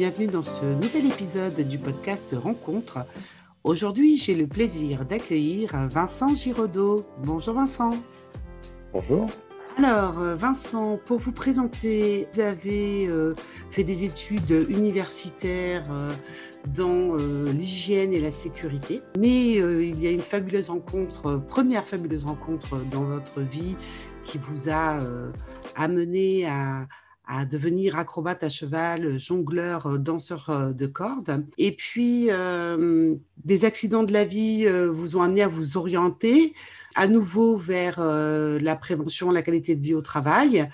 Bienvenue dans ce nouvel épisode du podcast Rencontre. Aujourd'hui, j'ai le plaisir d'accueillir Vincent Giraudot. Bonjour Vincent. Bonjour. Alors, Vincent, pour vous présenter, vous avez euh, fait des études universitaires euh, dans euh, l'hygiène et la sécurité, mais il y a une fabuleuse rencontre, première fabuleuse rencontre dans votre vie qui vous a amené à, à devenir acrobate à cheval, jongleur, euh, danseur euh, de cordes. Et puis, euh, des accidents de la vie vous ont amené à vous orienter à nouveau vers la prévention, la qualité de vie au travail.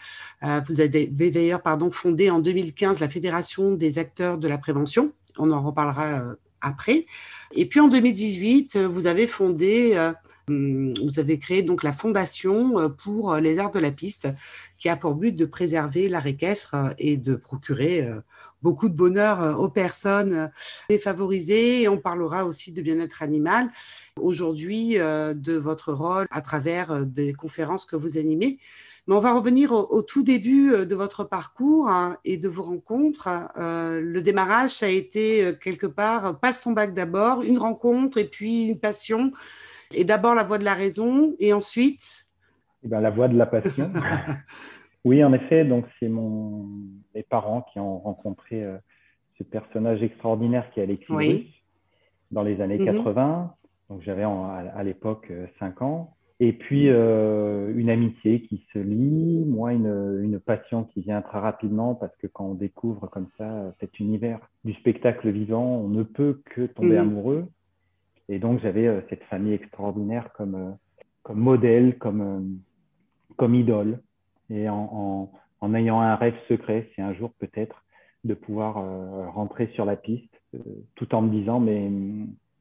vous avez d'ailleurs pardon, fondé en 2015 la Fédération des acteurs de la prévention. On en reparlera après. Et puis en 2018, vous avez fondé vous avez créé donc la fondation euh, pour euh, les arts de la piste, qui a pour but de préserver l'art équestre euh, et de procurer beaucoup de bonheur aux personnes défavorisées. On parlera aussi de bien-être animal aujourd'hui, de votre rôle à travers des conférences que vous animez. Mais on va revenir au, tout début de votre parcours hein, et de vos rencontres. le démarrage, a été quelque part, passe ton bac d'abord, une rencontre et puis une passion et d'abord la voix de la raison et ensuite? Eh ben, La voix de la passion. oui, en effet, donc c'est mon... mes parents qui ont rencontré euh, ce personnage extraordinaire qui est Alexis dans les années 80. Mhm. Donc j'avais à, l'époque 5 euh, ans. Et puis euh, une amitié qui se lie, moi une, une, passion qui vient très rapidement parce que quand on découvre comme ça cet univers du spectacle vivant, on ne peut que tomber mhm. amoureux. Et donc, j'avais euh, cette famille extraordinaire comme, euh, comme modèle, comme, euh, comme idole. Et en, en, ayant un rêve secret, c'est un jour peut-être de pouvoir rentrer sur la piste, tout en me disant, mais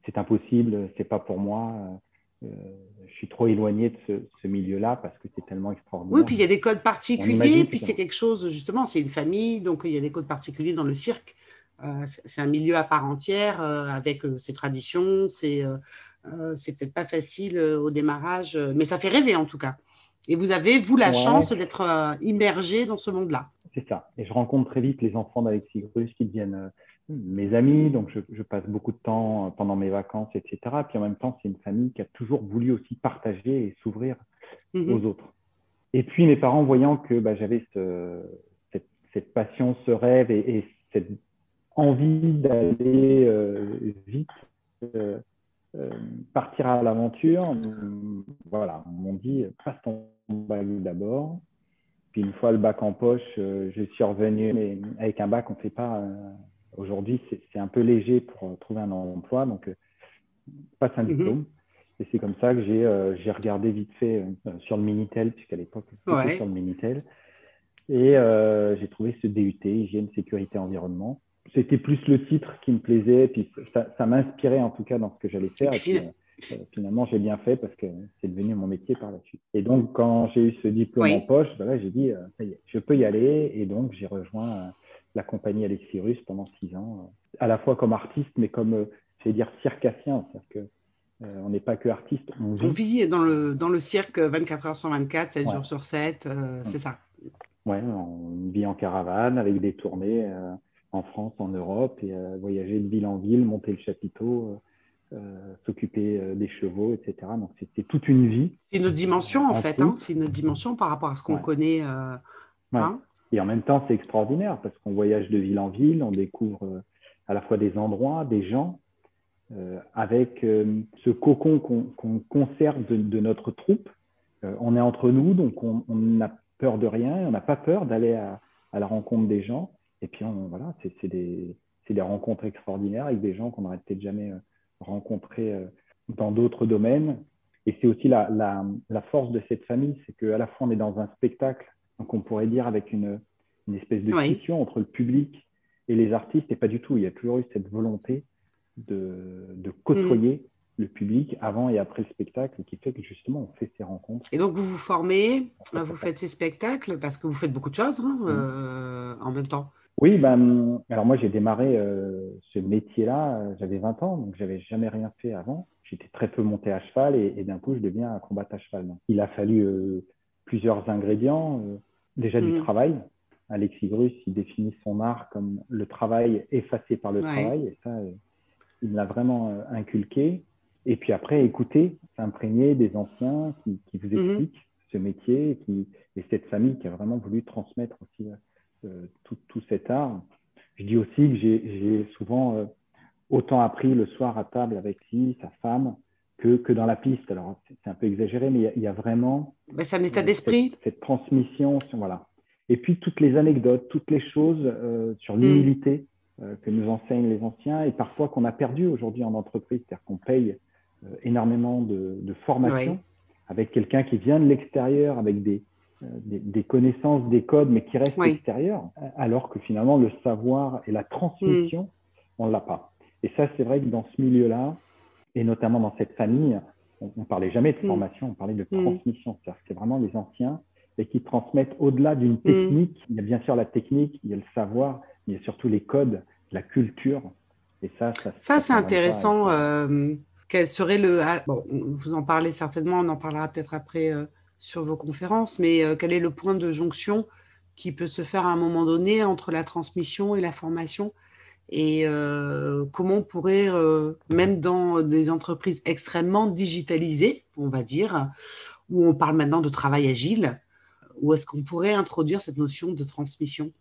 c'est impossible, c'est pas pour moi. je suis trop éloigné de ce, ce milieu-là parce que c'est tellement extraordinaire. Oui, puis il y a des codes particuliers, puis c'est quelque chose, justement, c'est une famille, donc il y a des codes particuliers dans le cirque. Euh, c'est un milieu à part entière euh, avec euh, ses traditions. C'est peut-être pas facile au démarrage, mais ça fait rêver en tout cas. Et vous avez, vous, la chance d'être immergé dans ce monde-là. C'est ça. Et je rencontre très vite les enfants d'Alexis Grus qui deviennent mes amis. Donc, je, passe beaucoup de temps pendant mes vacances, etc. Puis en même temps, c'est une famille qui a toujours voulu aussi partager et s'ouvrir mmh aux autres. Et puis, mes parents, voyant que bah, j'avais ce, cette, passion, ce rêve et, et cette envie d'aller euh, vite, euh, euh, partir à l'aventure. Voilà, on m'ont dit passe ton bac d'abord. Puis une fois le bac en poche, je suis revenu, mais avec un bac, on ne fait pas. Aujourd'hui, c'est un peu léger pour trouver un emploi, donc passe un mhm. diplôme. Et c'est comme ça que j'ai regardé vite fait sur le Minitel, puisqu'à l'époque, c'était sur le Minitel. Et j'ai trouvé ce DUT, hygiène, sécurité, environnement c'était plus le titre qui me plaisait, puis ça, m'inspirait en tout cas dans ce que j'allais faire. Et puis, euh, finalement, j'ai bien fait parce que c'est devenu mon métier par la suite. Et donc, quand j'ai eu ce diplôme en poche, ben j'ai dit, euh, je peux y aller. Et donc, j'ai rejoint euh, la compagnie Alexirus pendant six ans, à la fois comme artiste, mais comme, je vais dire, circassien. C'est-à-dire que on n'est pas que artiste. On vit, dans, le, dans le cirque 24 heures sur 24, 7 jours sur 7, c'est ça. Ouais, on vit en caravane avec des tournées en France, en Europe, et euh, voyager de ville en ville, monter le chapiteau, euh, euh, s'occuper des chevaux, etc. Donc c'était toute une vie. C'est une autre dimension en, fait, hein. c'est une autre dimension par rapport à ce qu'on connaît. Hein. et en même temps, c'est extraordinaire parce qu'on voyage de ville en ville, on découvre à la fois des endroits, des gens, avec ce cocon qu'on conserve de, notre troupe. on est entre nous, donc on n'a peur de rien, on n'a pas peur d'aller à, la rencontre des gens. Et puis, on, voilà, c'est des, des, rencontres extraordinaires avec des gens qu'on n'aurait peut-être jamais euh, rencontrés euh, dans d'autres domaines. Et c'est aussi la, la, la, force de cette famille, c'est qu'à la fois, on est dans un spectacle, donc on pourrait dire avec une, une espèce de scission entre le public et les artistes, et pas du tout. Il y a toujours eu cette volonté de, de côtoyer mm. le public avant et après le spectacle, qui fait que justement, on fait ces rencontres. Et donc, vous vous formez, vous faites ces spectacles, parce que vous faites beaucoup de choses hein, mm. euh, en même temps. Oui, ben, alors moi j'ai démarré euh, ce métier-là, euh, j'avais 20 ans, donc j'avais jamais rien fait avant. J'étais très peu monté à cheval et, d'un coup je deviens un à cheval. il a fallu euh, plusieurs ingrédients, déjà du mmh. travail, Alexis Grus, il définit son art comme le travail effacé par le travail, et ça, il l'a vraiment inculqué. Et puis après, écouter, s'imprégner des anciens qui, vous mhm. expliquent ce métier et, qui, et cette famille qui a vraiment voulu transmettre aussi tout, tout, cet art. Je dis aussi que j'ai souvent autant appris le soir à table avec lui, sa femme, que, que dans la piste. Alors, c'est un peu exagéré, mais il y, a vraiment. C'est un état d'esprit. Cette, transmission, voilà. Et puis, toutes les anecdotes, toutes les choses euh, sur l'humilité euh, que nous enseignent les anciens et parfois qu'on a perdu aujourd'hui en entreprise. C'est-à-dire qu'on paye euh, énormément de, de formation avec quelqu'un qui vient de l'extérieur, avec des, des, des, connaissances, des codes, mais qui reste extérieur, alors que finalement, le savoir et la transmission, mm. on ne l'a pas. Et ça, c'est vrai que dans ce milieu-là, et notamment dans cette famille, on ne parlait jamais de mm. formation, on parlait de mm. transmission. C'est vraiment les anciens et qui transmettent au-delà d'une technique. Il y a bien sûr la technique, il y a le savoir, mais il y a surtout les codes, la culture. Et ça, ça, ça, c'est intéressant. Euh, quel serait le. Ah, bon, vous en parlez certainement, on en parlera peut-être après euh, sur vos conférences, mais euh, quel est le point de jonction qui peut se faire à un moment donné entre la transmission et la formation et euh, comment on pourrait, euh, même dans des entreprises extrêmement digitalisées, on va dire, où on parle maintenant de travail agile, où est-ce qu'on pourrait introduire cette notion de transmission?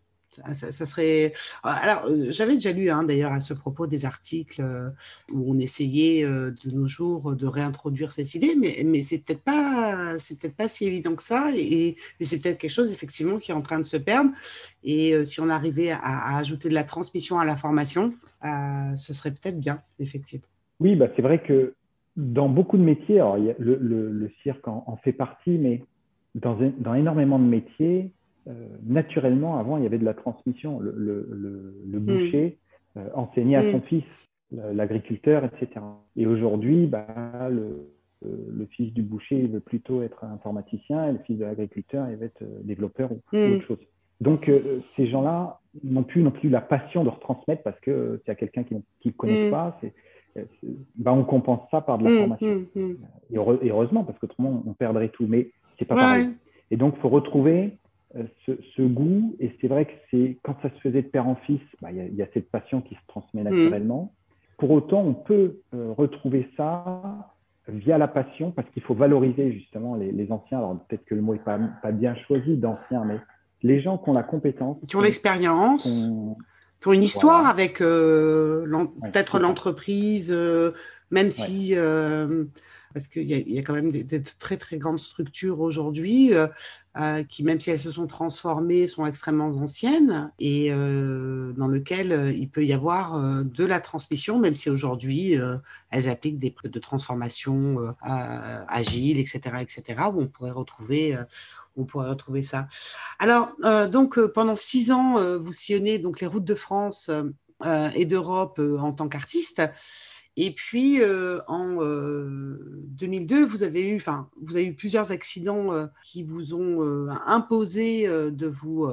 Ça, serait. Alors, euh, j'avais déjà lu hein, d'ailleurs à ce propos des articles euh, où on essayait euh, de nos jours de réintroduire cette idée, mais, mais c'est peut-être pas, c'est peut-être pas si évident que ça, et, c'est peut-être quelque chose effectivement qui est en train de se perdre. Et si on arrivait à, ajouter de la transmission à la formation, ce serait peut-être bien, effectivement. Oui, bah, c'est vrai que dans beaucoup de métiers, alors, le, cirque en, en, fait partie, mais dans, dans énormément de métiers, euh, naturellement, avant, il y avait de la transmission. Le, le, mm. boucher euh, enseignait à mm. son fils, l'agriculteur, etc. Et aujourd'hui, bah, le, le, fils du boucher, il veut plutôt être informaticien, et le fils de l'agriculteur, il veut être euh, développeur ou, mm. autre chose. Donc, ces gens-là n'ont plus non plus la passion de retransmettre parce que s'il y a quelqu'un qui ne connaît pas, bah, on compense ça par de la formation. Et, heureusement, parce qu'autrement, on perdrait tout. Mais c'est pas pareil. Et donc, il faut retrouver euh, ce, goût. Et c'est vrai que c'est quand ça se faisait de père en fils, bah, il y, a cette passion qui se transmet mm. naturellement. Pour autant, on peut euh, retrouver ça via la passion parce qu'il faut valoriser justement les, anciens. Alors peut-être que le mot n'est pas, pas, bien choisi d'anciens, mais les gens qui ont la compétence. Qui ont l'expérience. Qui ont une histoire avec euh, peut-être l'entreprise, même si parce qu'il y, a quand même des, très très grandes structures aujourd'hui euh, euh, qui, même si elles se sont transformées, sont extrêmement anciennes et euh, dans lesquelles il peut y avoir de la transmission, même si aujourd'hui elles appliquent des de transformation agiles, etc., etc., où on pourrait retrouver on pourrait retrouver ça. Alors, donc, pendant six ans, vous sillonnez donc les routes de France et d'Europe en tant qu'artiste. Et puis euh, en 2002, euh, vous avez eu, enfin, vous avez eu plusieurs accidents euh, qui vous ont imposé de vous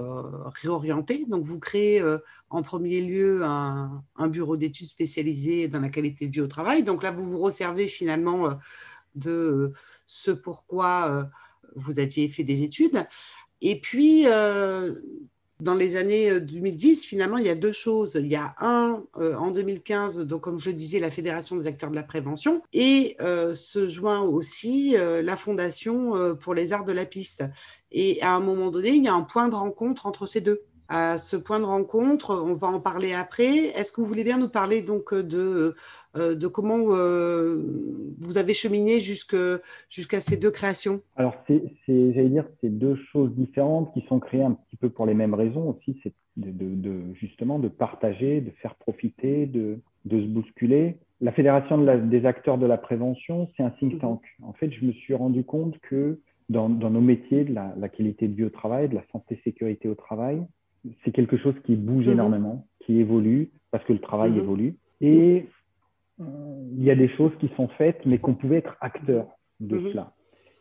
réorienter. Donc, vous créez en premier lieu un, un bureau d'études spécialisé dans la qualité de vie au travail. Donc là, vous vous resservez finalement de ce pourquoi vous aviez fait des études. Et puis, dans les années 2010, euh, finalement, il y a deux choses. Il y a un, euh, en 2015, donc comme je disais, la Fédération des acteurs de la prévention, et euh, se joint aussi la Fondation pour les arts de la piste. Et à un moment donné, il y a un point de rencontre entre ces deux à ce point de rencontre. On va en parler après. Est-ce que vous voulez bien nous parler donc de, euh, comment euh, vous avez cheminé jusqu'à ces deux créations? Alors, j'allais dire, c'est deux choses différentes qui sont créées un petit peu pour les mêmes raisons aussi. C'est justement de partager, de faire profiter, de, se bousculer. La Fédération des acteurs de la prévention, c'est un think tank. En fait, je me suis rendu compte que dans, nos métiers de la, la, qualité de vie au travail, de la santé-sécurité au travail, c'est quelque chose qui bouge mhm. énormément, qui évolue, parce que le travail mhm. évolue. Et euh, il y a des choses qui sont faites, mais qu'on pouvait être acteur de mhm. cela.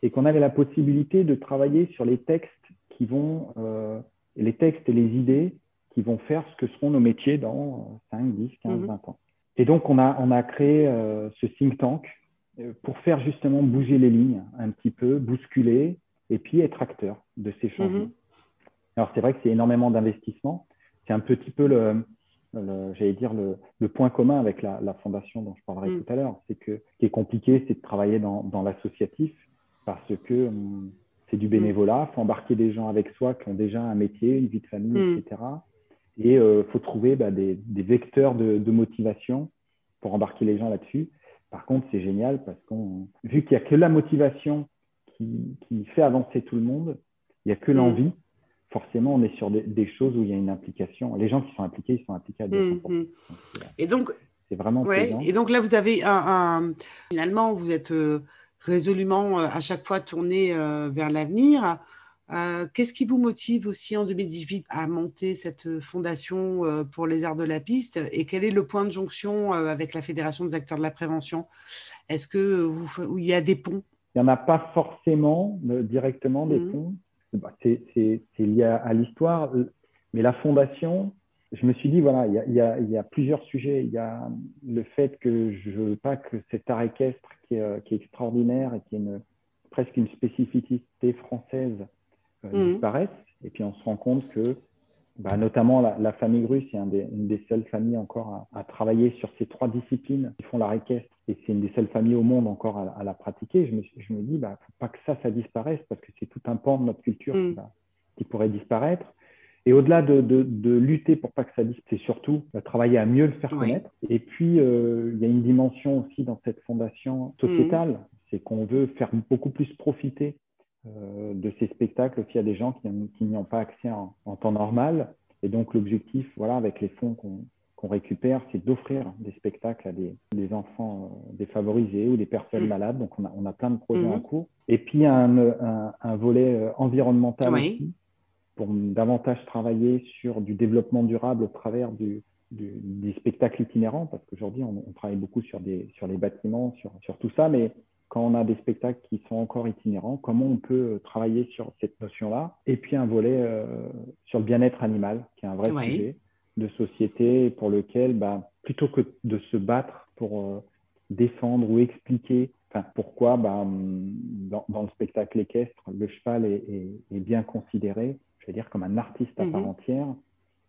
Et qu'on avait la possibilité de travailler sur les textes qui vont, euh, les textes et les idées qui vont faire ce que seront nos métiers dans 5, 10, 15, 20 ans. Et donc, on a, on a créé euh, ce think tank pour faire justement bouger les lignes un petit peu, bousculer, et puis être acteur de ces changements. Alors c'est vrai que c'est énormément d'investissement. C'est un petit peu le, j'allais dire le, le, point commun avec la, la, fondation dont je parlerai mm. tout à l'heure. C'est que ce qui est compliqué, c'est de travailler dans, dans l'associatif parce que hum, c'est du bénévolat. Il faut embarquer des gens avec soi qui ont déjà un métier, une vie de famille, mm. etc. Et il euh, faut trouver bah, des, des, vecteurs de, de, motivation pour embarquer les gens là-dessus. Par contre, c'est génial parce qu'on, vu qu'il n'y a que la motivation qui, qui, fait avancer tout le monde, il n'y a que mm. l'envie forcément, on est sur des, choses où il y a une implication. Les gens qui sont impliqués, ils sont impliqués à mmh, et donc, c'est vraiment ouais, Et donc là, vous avez un, finalement, vous êtes euh, résolument euh, à chaque fois tourné euh, vers l'avenir. Qu'est-ce qui vous motive aussi en 2018 à monter cette fondation pour les arts de la piste? Et quel est le point de jonction avec la Fédération des acteurs de la prévention? Est-ce que vous, il y a des ponts? Il n'y en a pas forcément directement des mmh. ponts. Bah, c'est lié à, l'histoire. Mais la fondation, je me suis dit, voilà, il y, y a, plusieurs sujets. Il y a le fait que je ne veux pas que cet art équestre qui est, qui est, extraordinaire et qui est une, presque une spécificité française euh, mmh. disparaisse. Et puis on se rend compte que bah, notamment la, famille russe est une des seules familles encore à, travailler sur ces trois disciplines qui font l'art équestre. Et c'est une des seules familles au monde encore à, la pratiquer. Je me, je me dis, bah, faut pas que ça, ça disparaisse parce que c'est tout un pan de notre culture mm. qui, pourrait disparaître. Et au-delà de, de, lutter pour pas que ça disparaisse, c'est surtout bah, travailler à mieux le faire connaître. Et puis, euh, il y a une dimension aussi dans cette fondation sociétale, mm. c'est qu'on veut faire beaucoup plus profiter de ces spectacles aussi à des gens qui, n'y ont pas accès en, temps normal. Et donc l'objectif, voilà, avec les fonds qu'on récupère, c'est d'offrir des spectacles à des, enfants euh, défavorisés ou des personnes mmh. malades. Donc on a, on a plein de projets en mmh. cours. Et puis un, un, un volet euh, environnemental aussi, pour davantage travailler sur du développement durable au travers du, du, des spectacles itinérants, parce qu'aujourd'hui on, on, travaille beaucoup sur, des, sur les bâtiments, sur, sur tout ça, mais quand on a des spectacles qui sont encore itinérants, comment on peut euh, travailler sur cette notion-là? Et puis un volet euh, sur le bien-être animal, qui est un vrai sujet de société pour lequel, bah, plutôt que de se battre pour euh, défendre ou expliquer pourquoi bah, dans, dans, le spectacle équestre, le cheval est, est, bien considéré, je veux dire comme un artiste à part mhm. entière,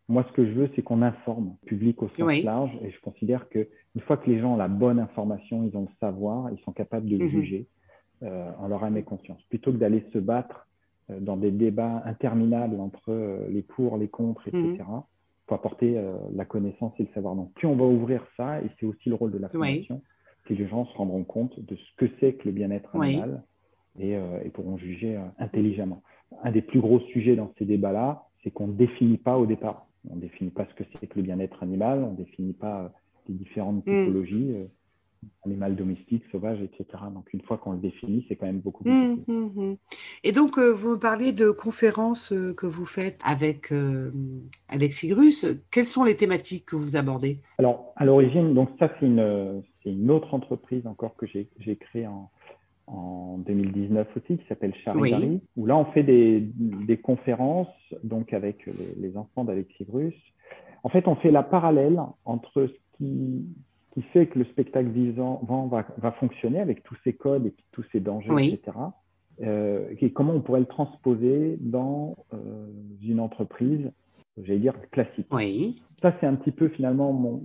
moi, ce que je veux, c'est qu'on informe le public au sens large. Et je considère qu'une fois que les gens ont la bonne information, ils ont le savoir, ils sont capables de mhm. juger euh, en leur âme et conscience. Plutôt que d'aller se battre euh, dans des débats interminables entre euh, les pour, les contre, etc., il mhm. faut apporter la connaissance et le savoir. Donc, plus on va ouvrir ça, et c'est aussi le rôle de la formation, que les gens se rendront compte de ce que c'est que le bien-être animal et, et, pourront juger intelligemment. Un des plus gros sujets dans ces débats-là, c'est qu'on ne définit pas au départ. On ne définit pas ce que c'est que le bien-être animal, on ne définit pas euh, les différentes mm. typologies, euh, animal domestique, sauvage, etc. Donc une fois qu'on le définit, c'est quand même beaucoup plus mm, mm, Et donc, euh, vous me parliez de conférences que vous faites avec Alexis Grus. Quelles sont les thématiques que vous abordez? Alors, à l'origine, donc ça, c'est une, une, autre entreprise encore que j'ai créée en, en 2019 aussi, qui s'appelle Charidari, où là, on fait des, des conférences donc avec les, enfants d'Alexis Bruce. En fait, on fait la parallèle entre ce qui, qui fait que le spectacle vivant va, va, fonctionner avec tous ses codes et tous ses dangers, etc. Euh, et comment on pourrait le transposer dans euh, une entreprise, j'allais dire, classique. Oui. Ça, c'est un petit peu finalement mon,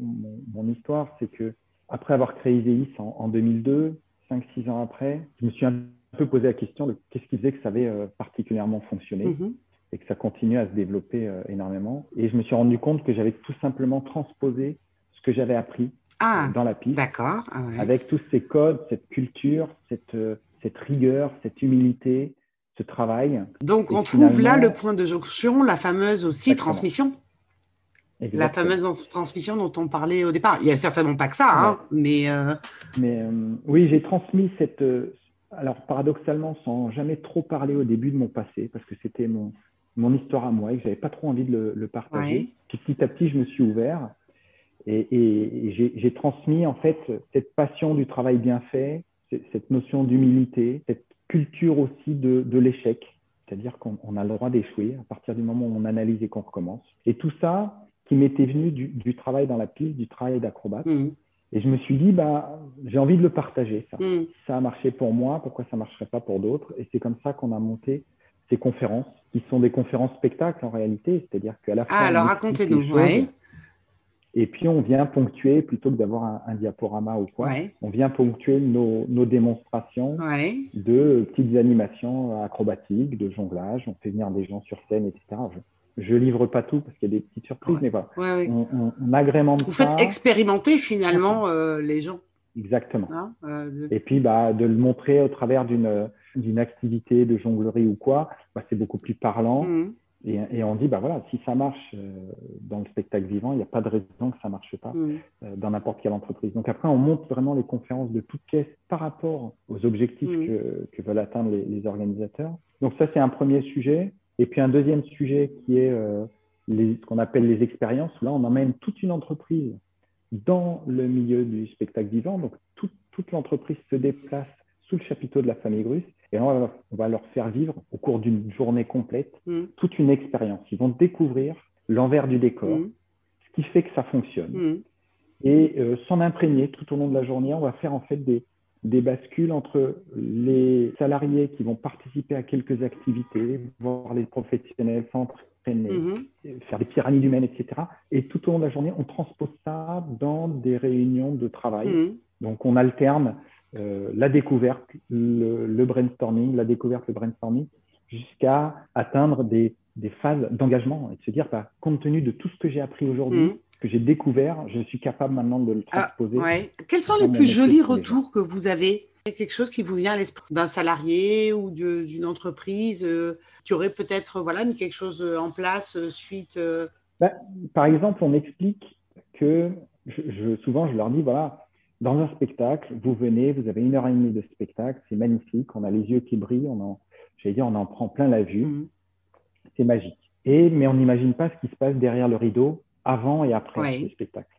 mon, histoire, c'est que après avoir créé Iséis en, en 2002, 5-6 ans après, je me suis un peu posé la question de qu'est-ce qui faisait que ça avait euh, particulièrement fonctionné mhm. et que ça continuait à se développer euh, énormément. Et je me suis rendu compte que j'avais tout simplement transposé ce que j'avais appris ah, euh, dans la piste, ah avec tous ces codes, cette culture, cette, cette rigueur, cette humilité, ce travail. Donc on trouve là le point de jonction, la fameuse aussi transmission la fameuse transmission dont on parlait au départ. Il n'y a certainement pas que ça, hein, mais. Euh, mais euh, oui, j'ai transmis cette. Euh, alors, paradoxalement, sans jamais trop parler au début de mon passé, parce que c'était mon, mon histoire à moi et que j'avais pas trop envie de le, partager. Petit à petit, je me suis ouvert et, et, j'ai transmis en fait cette passion du travail bien fait, cette notion d'humilité, cette culture aussi de, de l'échec. C'est-à-dire qu'on a le droit d'échouer à partir du moment où on analyse et qu'on recommence. Et tout ça, qui m'était venu du, travail dans la piste, du travail d'acrobate. Mmh. Et je me suis dit, bah, j'ai envie de le partager, ça. Mmh. Ça a marché pour moi, pourquoi ça ne marcherait pas pour d'autres? Et c'est comme ça qu'on a monté ces conférences, qui sont des conférences spectacles en réalité, c'est-à-dire qu'à la fin. Ah, alors racontez-nous, Et puis on vient ponctuer, plutôt que d'avoir un, diaporama ou quoi, on vient ponctuer nos, démonstrations de petites animations acrobatiques, de jonglage. On fait venir des gens sur scène, etc. Je, livre pas tout parce qu'il y a des petites surprises, mais voilà. On, on, agrémente Vous faites expérimenter finalement euh, les gens. Exactement. Hein, euh, Et puis bah, de le montrer au travers d'une d'une activité de jonglerie ou quoi, bah, c'est beaucoup plus parlant. Mmh. Et, on dit, bah voilà, si ça marche euh, dans le spectacle vivant, il n'y a pas de raison que ça ne marche pas mmh. euh, dans n'importe quelle entreprise. Donc après, on monte vraiment les conférences de toutes pièces par rapport aux objectifs mmh. que, veulent atteindre les, organisateurs. Donc ça, c'est un premier sujet. Et puis un deuxième sujet qui est les, ce qu'on appelle les expériences. Là, on emmène toute une entreprise dans le milieu du spectacle vivant. Donc, toute l'entreprise se déplace sous le chapiteau de la famille Grusse et on va, leur faire vivre au cours d'une journée complète mm. toute une expérience. Ils vont découvrir l'envers du décor, mm. ce qui fait que ça fonctionne. Mm. Et euh, s'en imprégner tout au long de la journée, on va faire en fait des, des bascules entre les salariés qui vont participer à quelques activités, voir les professionnels s'entraîner Mhm. faire des pyramides humaines, etc. Et tout au long de la journée, on transpose ça dans des réunions de travail. Mhm. Donc, on alterne euh, la découverte, le, brainstorming, la découverte, le brainstorming, jusqu'à atteindre des, des phases d'engagement et de se dire, bah, compte tenu de tout ce que j'ai appris aujourd'hui, mhm. Que j'ai découvert, je suis capable maintenant de le ah, transposer. Quels sont les plus jolis retours que vous avez quelque chose qui vous vient à l'esprit d'un salarié ou d'une entreprise euh, qui aurait peut-être voilà, mis quelque chose euh, en place euh, suite ben, Par exemple, on explique que je, souvent je leur dis voilà, dans un spectacle, vous venez, vous avez une heure et demie de spectacle, c'est magnifique, on a les yeux qui brillent, on en, dire, on en prend plein la vue, mmh. c'est magique. Et, mais on n'imagine pas ce qui se passe derrière le rideau avant et après le spectacle.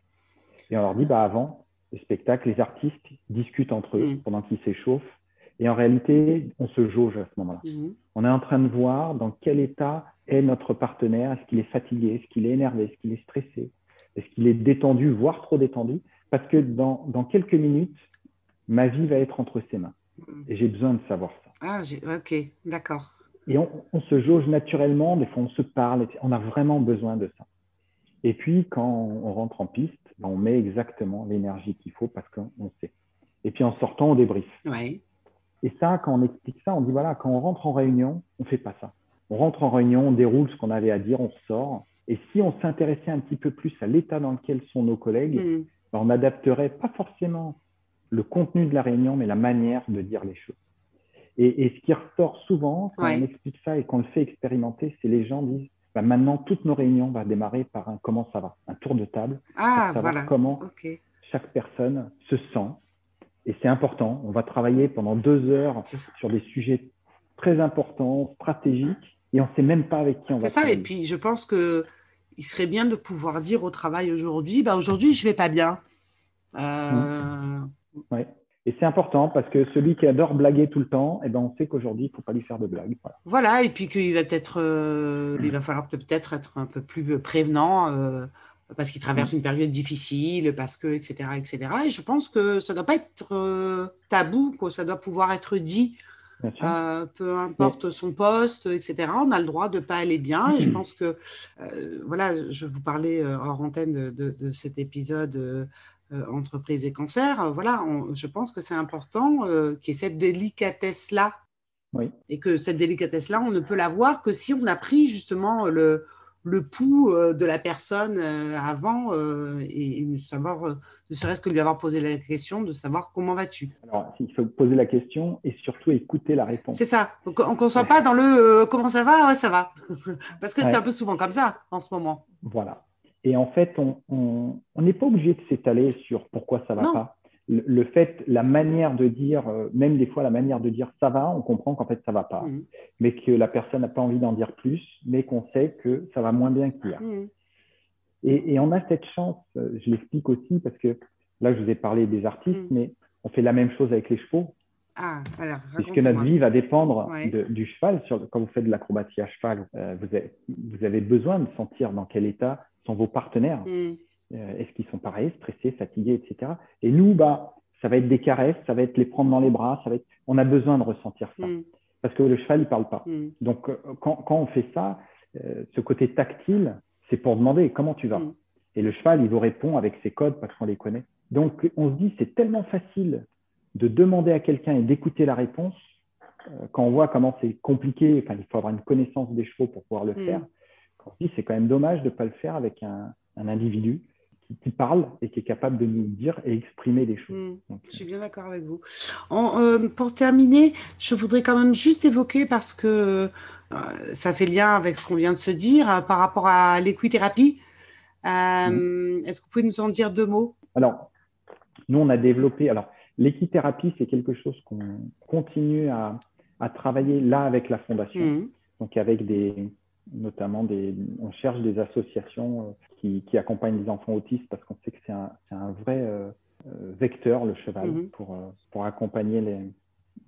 Et on leur dit, bah, avant, le spectacle, les artistes discutent entre eux mm. pendant qu'ils s'échauffent. Et en réalité, on se jauge à ce moment-là. Mm-hmm. On est en train de voir dans quel état est notre partenaire. Est-ce qu'il est fatigué? Est-ce qu'il est énervé? Est-ce qu'il est stressé? Est-ce qu'il est détendu, voire trop détendu? Parce que dans, dans, quelques minutes, ma vie va être entre ses mains. Mm. Et j'ai besoin de savoir ça. Ah, ok, d'accord. Et on, on, se jauge naturellement, des fois on se parle, on a vraiment besoin de ça. Et puis, quand on rentre en piste, on met exactement l'énergie qu'il faut parce qu'on sait. Et puis en sortant, on débrief. Et ça, quand on explique ça, on dit voilà, quand on rentre en réunion, on fait pas ça. On rentre en réunion, on déroule ce qu'on avait à dire, on ressort. Et si on s'intéressait un petit peu plus à l'état dans lequel sont nos collègues, mm. ben, on n'adapterait pas forcément le contenu de la réunion, mais la manière de dire les choses. Et, ce qui ressort souvent quand on explique ça et qu'on le fait expérimenter, c'est les gens disent bah, maintenant, toutes nos réunions vont démarrer par un comment ça va, un tour de table, ah, pour savoir comment chaque personne se sent. Et c'est important. On va travailler pendant deux heures sur des sujets très importants, stratégiques, et on ne sait même pas avec qui on va. C'est ça. Et puis, je pense que il serait bien de pouvoir dire au travail aujourd'hui, bah aujourd'hui, je vais pas bien. Euh... Ouais. Et c'est important parce que celui qui adore blaguer tout le temps, eh ben on sait qu'aujourd'hui, il ne faut pas lui faire de blagues. Voilà. et puis qu'il va peut-être, euh, il va falloir peut-être être un peu plus prévenant euh, parce qu'il traverse une période difficile, parce que, etc., etc. Et je pense que ça ne doit pas être euh, tabou, ça doit pouvoir être dit. peu importe son poste, etc. On a le droit de ne pas aller bien. Et je pense que, voilà, je vous parlais hors antenne de, de cet épisode euh, entreprise et cancer, euh, voilà, je pense que c'est important euh, qu'il y ait cette délicatesse-là. Oui. Et que cette délicatesse-là, on ne peut l'avoir que si on a pris justement le, le pouls de la personne avant et, savoir, ne serait-ce que lui avoir posé la question, de savoir comment vas-tu. Alors, il faut poser la question et surtout écouter la réponse. C'est ça. on ne soit pas dans le comment ça va, ouais, ça va. Parce que c'est un peu souvent comme ça en ce moment. Voilà. Et en fait, on n'est pas obligé de s'étaler sur pourquoi ça va pas. Le, fait, la manière de dire, euh, même des fois la manière de dire ça va, on comprend qu'en fait ça va pas, mmh. mais que la personne n'a pas envie d'en dire plus, mais qu'on sait que ça va moins bien qu'hier. Mmh. Et, et, on a cette chance, euh, je l'explique aussi parce que là je vous ai parlé des artistes, mmh. mais on fait la même chose avec les chevaux. Ah, voilà, Puisque notre vie va dépendre du cheval. Sur, quand vous faites de l'acrobatie à cheval, euh, vous, avez, vous, avez, besoin de sentir dans quel état sont vos partenaires. Mm. Euh, est-ce qu'ils sont pareils, stressés, fatigués, etc. Et nous, bah, ça va être des caresses, ça va être les prendre dans les bras, ça va être... on a besoin de ressentir ça. Mm. parce que le cheval, il parle pas. Mm. Donc, euh, quand, quand, on fait ça, euh, ce côté tactile, c'est pour demander comment tu vas? Et le cheval, il vous répond avec ses codes parce qu'on les connaît. Donc, on se dit, c'est tellement facile de demander à quelqu'un et d'écouter la réponse. Euh, quand on voit comment c'est compliqué, enfin, il faut avoir une connaissance des chevaux pour pouvoir le faire. Quand on se dit, c'est quand même dommage de ne pas le faire avec un, un individu qui, parle et qui est capable de nous dire et exprimer des choses. Hmm. je suis bien d'accord avec vous. Euh, pour terminer, je voudrais quand même juste évoquer, parce que euh, ça fait lien avec ce qu'on vient de se dire, euh, par rapport à l'équithérapie. Hmm. Est-ce que vous pouvez nous en dire deux mots? Alors, nous, on a développé. Alors, l'équithérapie, c'est quelque chose qu'on continue à, travailler là avec la fondation. Hmm. Donc, avec des, notamment des, on cherche des associations qui, accompagne les enfants autistes parce qu'on sait que c'est un, un, vrai euh, euh, vecteur, le cheval, mhm. pour, euh, pour accompagner les,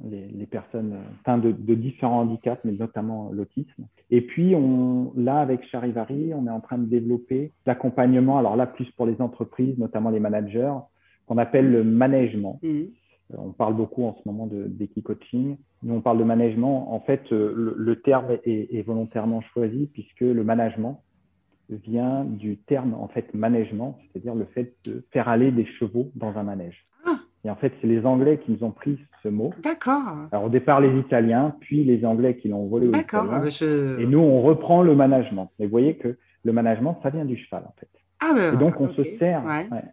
les, les personnes atteintes de, de, différents handicaps, mais notamment l'autisme. Et puis, on, là, avec Charivari, on est en train de développer l'accompagnement, alors là, plus pour les entreprises, notamment les managers, qu'on appelle le management. Mhm. On parle beaucoup en ce moment d'équi-coaching. Nous, on parle de management. En fait, le, le terme est, est, volontairement choisi puisque le management, vient du terme en fait management, c'est-à-dire le fait de faire aller des chevaux dans un manège. Ah. Et en fait, c'est les Anglais qui nous ont pris ce mot. D'accord. Alors au départ les Italiens, puis les Anglais qui l'ont volé aux Italiens. Ah, Et nous, on reprend le management. Et vous voyez que le management, ça vient du cheval en fait. Ah, bah, Et donc on se sert,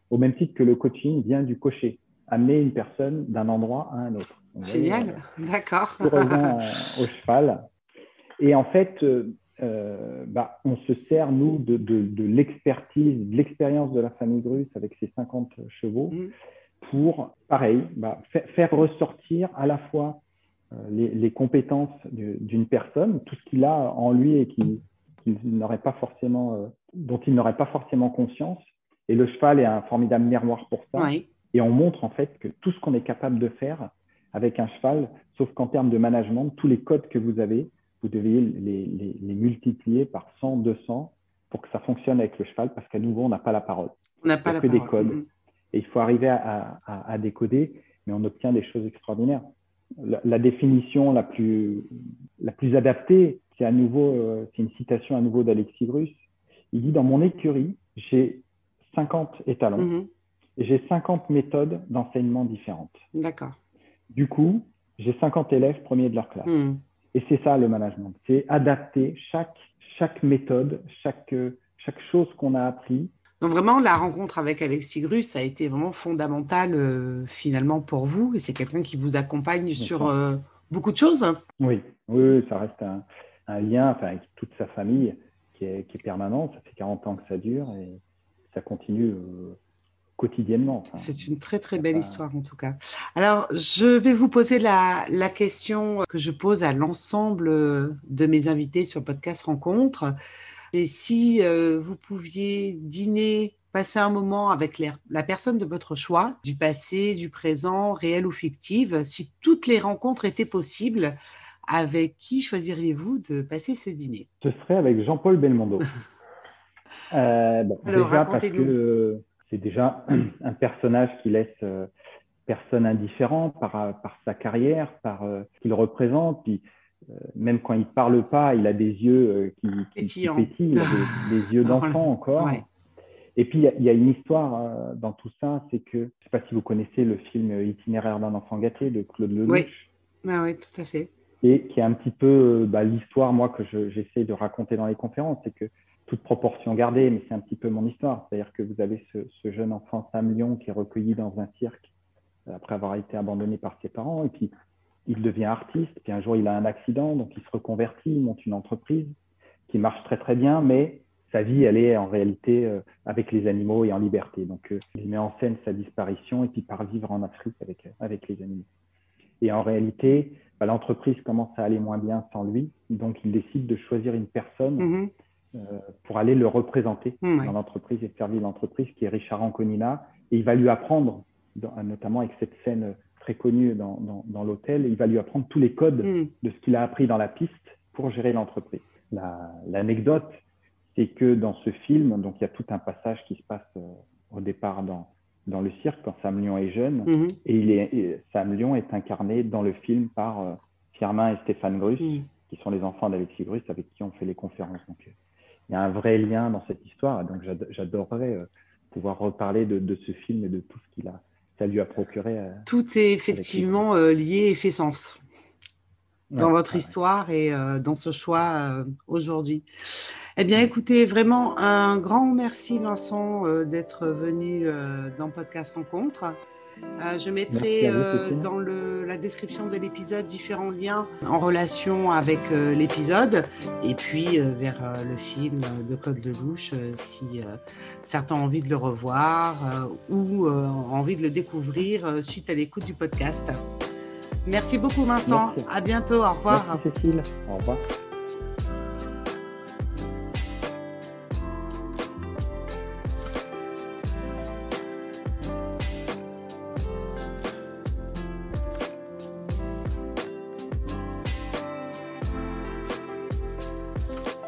au même titre que le coaching vient du cocher, amener une personne d'un endroit à un autre. Génial, d'accord. Tout revient au cheval. Et en fait, euh, euh, bah, on se sert, nous, de, de, l'expertise, de l'expérience de la famille Grusse avec ses 50 chevaux mm. pour, pareil, bah, faire ressortir à la fois euh, les, les, compétences d'une personne, tout ce qu'il a en lui et qui, n'aurait pas forcément, euh, dont il n'aurait pas forcément conscience. Et le cheval est un formidable miroir pour ça. Et on montre en fait que tout ce qu'on est capable de faire avec un cheval, sauf qu'en termes de management, tous les codes que vous avez, vous devez les, les, multiplier par 100, 200 pour que ça fonctionne avec le cheval, parce qu'à nouveau, on n'a pas la parole. On n'a pas la que des codes. Mm-hmm. Et il faut arriver à, à, décoder, mais on obtient des choses extraordinaires. La, définition la plus, la plus adaptée, c'est à nouveau, euh, c'est une citation à nouveau d'Alexis Bruce. Il dit Dans mon écurie, j'ai 50 étalons mm-hmm. Et j'ai 50 méthodes d'enseignement différentes. D'accord. Du coup, j'ai 50 élèves premiers de leur classe. Mm. Et c'est ça le management, c'est adapter chaque, chaque méthode, chaque, chaque chose qu'on a appris. Donc vraiment, la rencontre avec Alexis Grus a été vraiment fondamentale euh, finalement pour vous et c'est quelqu'un qui vous accompagne sur euh, beaucoup de choses. Oui, oui, ça reste un, un lien enfin, avec toute sa famille qui est, qui est, permanent. Ça fait 40 ans que ça dure et ça continue. Euh, quotidiennement. C'est une très très belle histoire en tout cas. Alors, je vais vous poser la, la question que je pose à l'ensemble de mes invités sur le podcast Rencontre. Et si euh, vous pouviez dîner, passer un moment avec la personne de votre choix, du passé, du présent, réel ou fictive, si toutes les rencontres étaient possibles, avec qui choisiriez-vous de passer ce dîner? Ce serait avec Jean-Paul Belmondo. euh, bon, Alors, racontez-nous c'est déjà un personnage qui laisse euh, personne indifférent par, euh, par sa carrière, par euh, ce qu'il représente. Puis, même quand il parle pas, il a des yeux qui, qui, pétillent, il a des, yeux d'enfant encore. Et puis, il y, a une histoire dans tout ça, c'est que, je ne sais pas si vous connaissez le film Itinéraire d'un enfant gâté de Claude Lelouch. Oui, ah oui tout à fait. Et qui est un petit peu bah, l'histoire, moi, que j'essaie de raconter dans les conférences, c'est que toute proportion gardée, mais c'est un petit peu mon histoire. C'est-à-dire que vous avez ce, jeune enfant Sam Lyon qui est recueilli dans un cirque euh, après avoir été abandonné par ses parents, et puis il devient artiste, puis un jour il a un accident, donc il se reconvertit, il monte une entreprise qui marche très très bien, mais sa vie, elle est en réalité euh, avec les animaux et en liberté. Donc euh, il met en scène sa disparition et puis part vivre en Afrique avec, avec les animaux. Et en réalité, bah, l'entreprise commence à aller moins bien sans lui, donc il décide de choisir une personne. Mm-hmm. Pour aller le représenter mmh, dans l'entreprise et servir l'entreprise, qui est Richard Anconina. Et il va lui apprendre, notamment avec cette scène très connue dans, dans, l'hôtel, il va lui apprendre tous les codes mmh. de ce qu'il a appris dans la piste pour gérer l'entreprise. L'anecdote, c'est que dans ce film, donc il y a tout un passage qui se passe euh, au départ dans, dans le cirque quand Sam Lyon est jeune, mmh. et, il est, Sam Lyon est incarné dans le film par euh, Firmin et Stéphane Grus, mm. qui sont les enfants d'Alexis Grus avec qui on fait les conférences. Donc, il y a un vrai lien dans cette histoire. Donc, j'adorerais pouvoir reparler de, ce film et de tout ce qu'il a, ça lui a procuré. tout est effectivement lié et fait sens dans votre histoire et dans ce choix aujourd'hui. Eh bien, écoutez, vraiment un grand merci, Vincent, euh, d'être venu euh, dans Podcast Rencontre. Euh, je mettrai dans la description de l'épisode différents liens en relation avec l'épisode et puis vers le film de Code de Louche si certains ont envie de le revoir ou ont envie de le découvrir suite à l'écoute du podcast. Merci beaucoup Vincent. À bientôt. Au revoir. Merci Cécile. Au revoir.